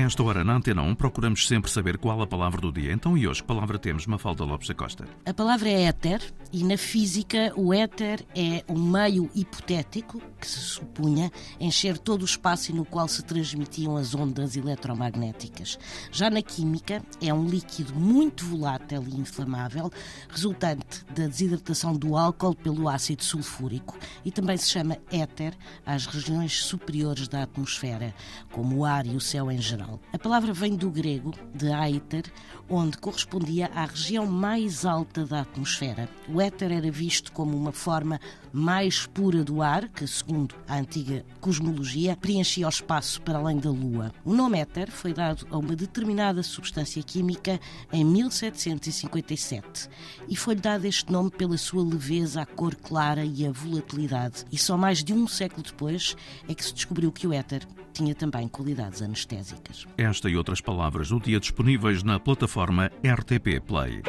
esta hora, na Antena 1, procuramos sempre saber qual a palavra do dia. Então, e hoje, que palavra temos, Mafalda Lopes da Costa? A palavra é éter, e na física, o éter é um meio hipotético que se supunha encher todo o espaço no qual se transmitiam as ondas eletromagnéticas. Já na química, é um líquido muito volátil e inflamável, resultante da desidratação do álcool pelo ácido sulfúrico, e também se chama éter às regiões superiores da atmosfera, como o ar e o céu em geral. A palavra vem do grego, de aether, onde correspondia à região mais alta da atmosfera. O éter era visto como uma forma mais pura do ar, que, segundo a antiga cosmologia, preenchia o espaço para além da Lua. O nome éter foi dado a uma determinada substância química em 1757 e foi-lhe dado este nome pela sua leveza, a cor clara e a volatilidade. E só mais de um século depois é que se descobriu que o éter tinha também qualidades anestésicas. Esta e outras palavras do dia disponíveis na plataforma RTP Play.